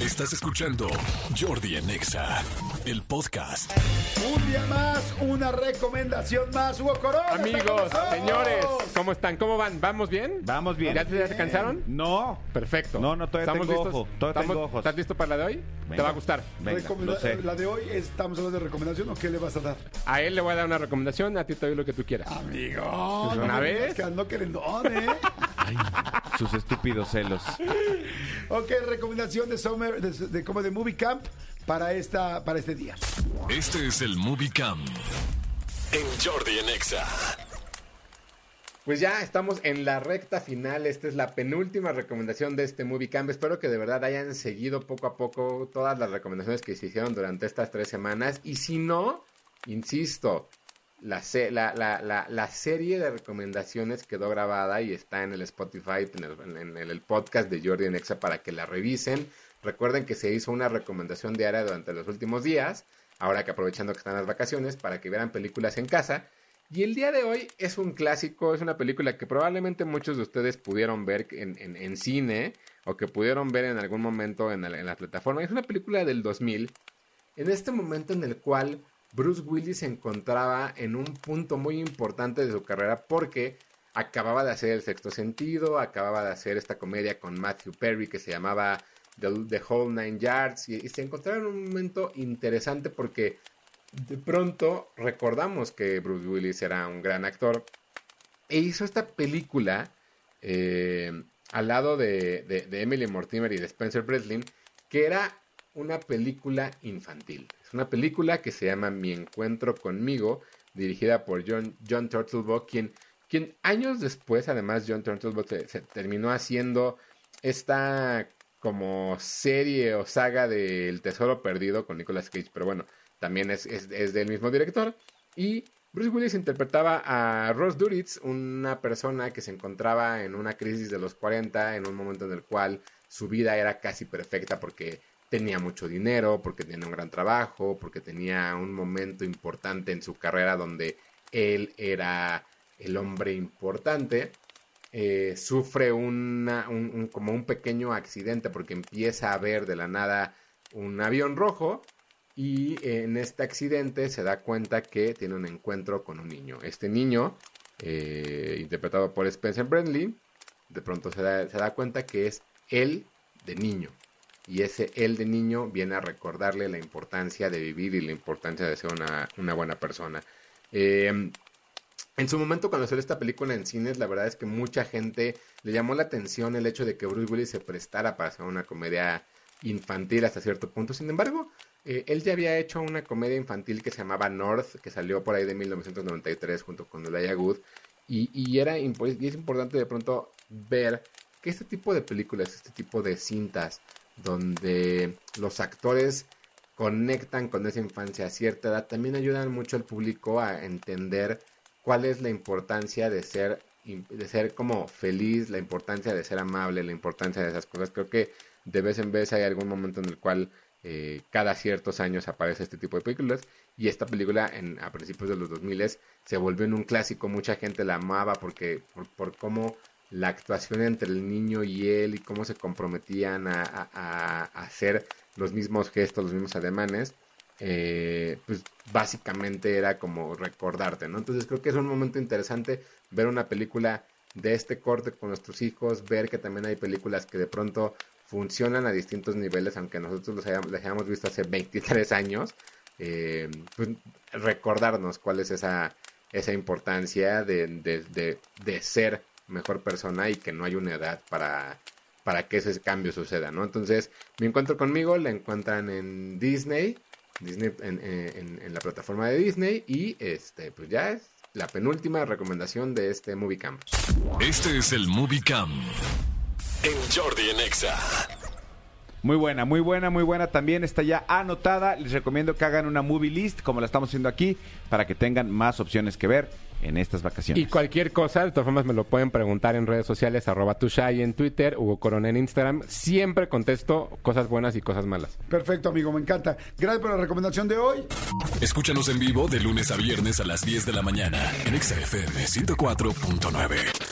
Estás escuchando Jordi en Exa, el podcast. Un día más, una recomendación más. Hugo Corona. Amigos, señores, ¿cómo están? ¿Cómo van? ¿Vamos bien? Vamos bien. ¿Ya te descansaron? No. Perfecto. No, no, todavía ¿Estamos tengo listos? ojo, todavía ¿Estamos- tengo ojos. ¿Estás listo para la de hoy? Te va a gustar. Venga, lo sé. La de hoy, ¿estamos hablando de recomendación o qué le vas a dar? A él le voy a dar una recomendación, a ti te doy lo que tú quieras. Amigo. Pues una me vez. ando querendón, ¿eh? Sus estúpidos celos. ok, recomendación de Summer, de, de como de Movie Camp para, esta, para este día. Este es el Movie Cam en Jordi en Exa. Pues ya estamos en la recta final. Esta es la penúltima recomendación de este Movie Camp. Espero que de verdad hayan seguido poco a poco todas las recomendaciones que se hicieron durante estas tres semanas. Y si no, insisto, la, la, la, la, serie de recomendaciones quedó grabada y está en el Spotify, en el, podcast de Jordi en Exa para que la revisen. Recuerden que se hizo una recomendación diaria durante los últimos días, ahora que aprovechando que están las vacaciones, para que vieran películas en casa. Y el día de hoy es un clásico, es una película que probablemente muchos de ustedes pudieron ver en, en- en cine o que pudieron ver en algún momento en, en la plataforma. Es una película del 2000, en este momento en el cual Bruce Willis se encontraba en un punto muy importante de su carrera porque acababa de hacer El Sexto Sentido, acababa de hacer esta comedia con Matthew Perry que se llamaba The, Whole Nine Yards y, se encontraba en un momento interesante porque de pronto recordamos que Bruce Willis era un gran actor e hizo esta película eh, al lado de- de Emily Mortimer y de Spencer Breslin, que era una película infantil. Una película que se llama Mi Encuentro conmigo, dirigida por John, John Turtlebock, quien, quien años después, además, John Turtlebock se, terminó haciendo esta como serie o saga del Tesoro Perdido con Nicolas Cage, pero bueno, también es, es, es del mismo director. Y Bruce Willis interpretaba a Ross Duritz, una persona que se encontraba en una crisis de los 40, en un momento en el cual su vida era casi perfecta porque tenía mucho dinero, porque tenía un gran trabajo, porque tenía un momento importante en su carrera donde él era el hombre importante. Eh, sufre una, un, un- como un pequeño accidente porque empieza a ver de la nada un avión rojo y en este accidente se da cuenta que tiene un encuentro con un niño. Este niño, eh, interpretado por Spencer Bradley, de pronto se da, se da cuenta que es él de niño. Y ese él de niño viene a recordarle la importancia de vivir y la importancia de ser una, una buena persona. Eh, en su momento cuando salió esta película en cines, la verdad es que mucha gente le llamó la atención el hecho de que Bruce Willis se prestara para hacer una comedia infantil hasta cierto punto. Sin embargo, eh, él ya había hecho una comedia infantil que se llamaba North, que salió por ahí de 1993 junto con Elijah Wood. Y, y era y es importante de pronto ver que este tipo de películas, este tipo de cintas, donde los actores conectan con esa infancia a cierta edad, también ayudan mucho al público a entender cuál es la importancia de ser de ser como feliz, la importancia de ser amable, la importancia de esas cosas. Creo que de vez en vez hay algún momento en el cual eh, cada ciertos años aparece este tipo de películas y esta película en, a principios de los 2000 se volvió en un clásico, mucha gente la amaba porque por, por cómo la actuación entre el niño y él y cómo se comprometían a, hacer los mismos gestos, los mismos ademanes, eh, pues básicamente era como recordarte, ¿no? Entonces creo que es un momento interesante ver una película de este corte con nuestros hijos, ver que también hay películas que de pronto funcionan a distintos niveles, aunque nosotros los hayamos, las hayamos visto hace 23 años, eh, pues recordarnos cuál es esa, esa importancia de, de, de ser mejor persona y que no hay una edad para, para que ese cambio suceda, ¿no? Entonces, mi encuentro conmigo la encuentran en Disney, Disney en, en- en la plataforma de Disney y este, pues ya es la penúltima recomendación de este Movie Camp. Este es el Movie Cam en Jordi en Exa. Muy buena, muy buena, muy buena. También está ya anotada. Les recomiendo que hagan una movie list, como la estamos haciendo aquí, para que tengan más opciones que ver en estas vacaciones. Y cualquier cosa, de todas formas me lo pueden preguntar en redes sociales, arroba tushai en Twitter, Hugo Corona en Instagram. Siempre contesto cosas buenas y cosas malas. Perfecto, amigo, me encanta. Gracias por la recomendación de hoy. Escúchanos en vivo de lunes a viernes a las 10 de la mañana en Exa FM 104.9.